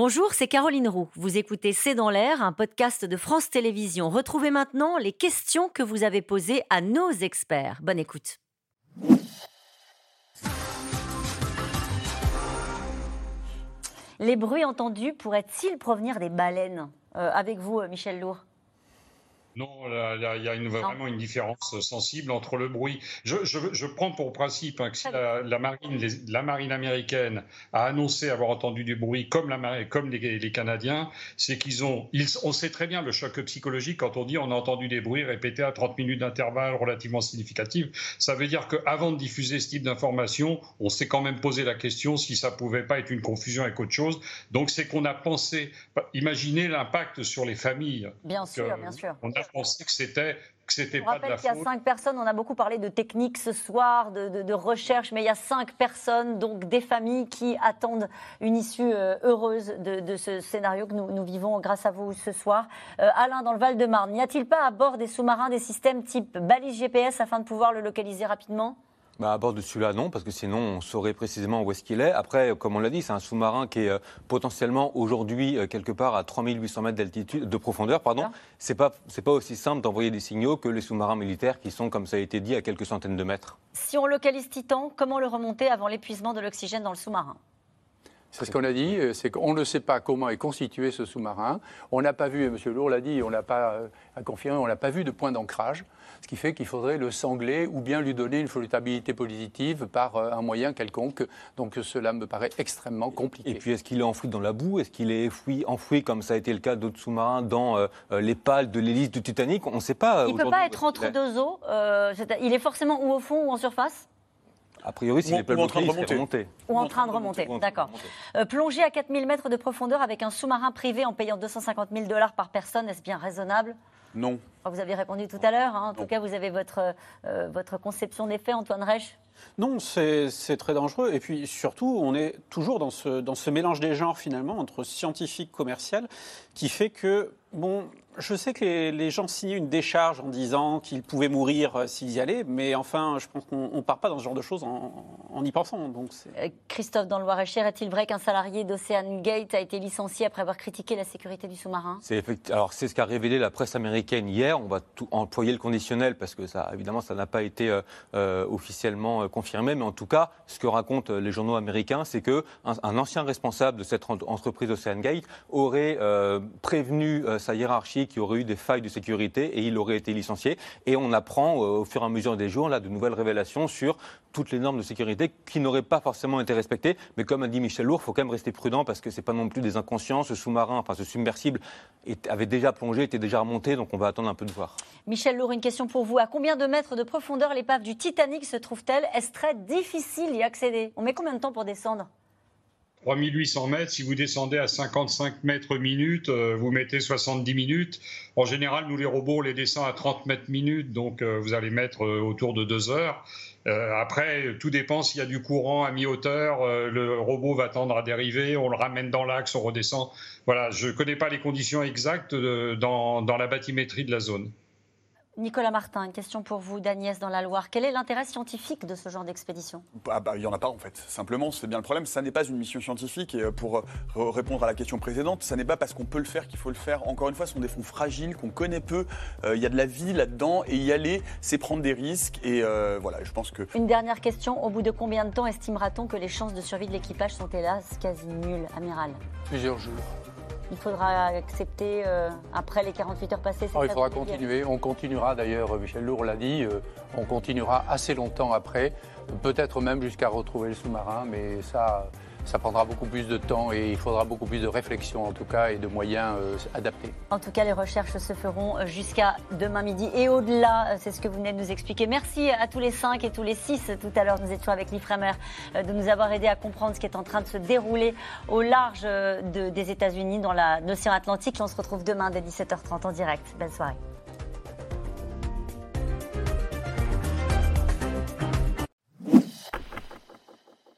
Bonjour, c'est Caroline Roux. Vous écoutez C'est dans l'air, un podcast de France Télévisions. Retrouvez maintenant les questions que vous avez posées à nos experts. Bonne écoute. Les bruits entendus pourraient-ils provenir des baleines euh, Avec vous, euh, Michel Lourd? Non, il y a une, vraiment une différence sensible entre le bruit. Je, prends pour principe hein, que si la, marine, la marine américaine a annoncé avoir entendu du bruit comme, la, comme les, Canadiens, c'est qu'ils ont. on sait très bien le choc psychologique quand on dit on a entendu des bruits répétés à 30 minutes d'intervalle relativement significatifs. Ça veut dire qu'avant de diffuser ce type d'information, on s'est quand même posé la question si ça pouvait pas être une confusion avec autre chose. Donc c'est qu'on a pensé. Imaginez l'impact sur les familles. Bien sûr, bien sûr pensé que c'était que c'était pas de la qu'il y a cinq personnes. On a beaucoup parlé de techniques ce soir, de, recherche, mais il y a cinq personnes, donc des familles qui attendent une issue euh, heureuse de, ce scénario que nous, nous, vivons grâce à vous ce soir. Euh, Alain, dans le Val-de-Marne, n'y a-t-il pas à bord des sous-marins des systèmes type balise GPS afin de pouvoir le localiser rapidement? Bah, à bord de celui-là, non, parce que sinon on saurait précisément où est-ce qu'il est. Après, comme on l'a dit, c'est un sous-marin qui est euh, potentiellement aujourd'hui euh, quelque part à 3800 mètres d'altitude, de profondeur. Pardon. C'est pas, c'est pas aussi simple d'envoyer des signaux que les sous-marins militaires qui sont, comme ça a été dit, à quelques centaines de mètres. Si on localise Titan, comment le remonter avant l'épuisement de l'oxygène dans le sous-marin? C'est ce qu'on a dit, euh, c'est qu'on ne sait pas comment est constitué ce sous-marin. On n'a pas vu, M. Lourd l'a dit, on n'a pas confirmé, on n'a pas vu de point d'ancrage ce qui fait qu'il faudrait le sangler ou bien lui donner une flottabilité positive par euh, un moyen quelconque. Donc cela me paraît extrêmement compliqué. Et puis est-ce qu'il est enfoui dans la boue? Est-ce qu'il est enfoui, enfoui, comme ça a été le cas d'autres sous-marins, dans euh, euh, les pales de l'hélice du Titanic? On ne sait pas. Il ne peut pas être entre deux eaux. il est forcément ou au fond ou en surface? A priori, s'il est pas en train de remonter. Ou en train de remonter, d'accord. plonger à 4000 mètres de profondeur avec un sous-marin privé en payant 250 000 dollars par personne, est-ce bien raisonnable? Non. Vous avez répondu tout à l'heure. Hein. En tout cas, vous avez votre, euh, votre conception des faits, Antoine Reich Non, c'est très dangereux. Et puis surtout, on est toujours dans ce, dans ce mélange des genres, finalement, entre scientifique, commercial, qui fait que, bon, je sais que les, gens signaient une décharge en disant qu'ils pouvaient mourir euh, s'ils y allaient, mais enfin, je pense qu'on ne part pas dans ce genre de choses en, y pensant. Donc euh, Christophe, dans le Loir-et-Cher, est-il vrai qu'un salarié d'Ocean Gate a été licencié après avoir critiqué la sécurité du sous-marin? C'est alors c'est ce qu'a révélé la presse américaine hier. On va tout employer le conditionnel parce que ça, évidemment, ça n'a pas été euh, officiellement confirmé, mais en tout cas, ce que racontent les journaux américains, c'est que un, ancien responsable de cette entreprise Ocean Gate aurait prévenu sa hiérarchie qui aurait eu des failles de sécurité et il aurait été licencié. Et on apprend euh, au fur et à mesure des jours là, de nouvelles révélations sur toutes les normes de sécurité qui n'auraient pas forcément été respectées. Mais comme a dit Michel Lourd, il faut quand même rester prudent parce que ce n'est pas non plus des inconscients. Ce sous-marin, enfin ce submersible, avait déjà plongé, était déjà remonté, donc on va attendre un peu de voir. Michel Lourd, une question pour vous. À combien de mètres de profondeur l'épave du Titanic se trouve-t-elle? Est-ce très difficile d'y accéder? On met combien de temps pour descendre? 3800 mètres, si vous descendez à 55 mètres minute, euh, vous mettez 70 minutes. En général, nous, les robots, on les descend à 30 mètres minute, donc euh, vous allez mettre euh, autour de 2 heures. après, tout dépend s'il y a du courant à mi-hauteur, le robot va tendre à dériver, on le ramène dans l'axe, on redescend. Voilà, je ne connais pas les conditions exactes dans la bathymétrie de la zone. Nicolas Martin, une question pour vous d'Agnès dans la Loire. Quel est l'intérêt scientifique de ce genre d'expédition? Bah, bah, Il n'y en a pas en fait, simplement, c'est bien le problème. Ça n'est pas une mission scientifique et euh, pour euh, répondre à la question précédente, ça n'est pas parce qu'on peut le faire qu'il faut le faire. Encore une fois, ce sont des fonds fragiles qu'on connaît peu. Euh, il y a de la vie là-dedans et y aller, c'est prendre des risques et voilà, je pense que... Une dernière question, au bout de combien de temps estimera-t-on que les chances de survie de l'équipage sont hélas quasi nulles, amiral? Plusieurs jours il faudra accepter euh, après les 48 heures passées oh, Il faudra continuer. On continuera d'ailleurs, Michel Lourd l'a dit, euh, on continuera assez longtemps après, peut-être même jusqu'à retrouver le sous-marin, mais ça, ça prendra beaucoup plus de temps et il faudra beaucoup plus de réflexion en tout cas et de moyens euh, adaptés. En tout cas, les recherches se feront jusqu'à demain midi et au-delà. C'est ce que vous venez de nous expliquer. Merci à tous les cinq et tous les six. Tout à l'heure, nous étions avec l'IFREMER de nous avoir aidé à comprendre ce qui est en train de se dérouler au large des États-Unis dans l'océan Atlantique. on se retrouve demain dès 17h30 en direct. Belle soirée.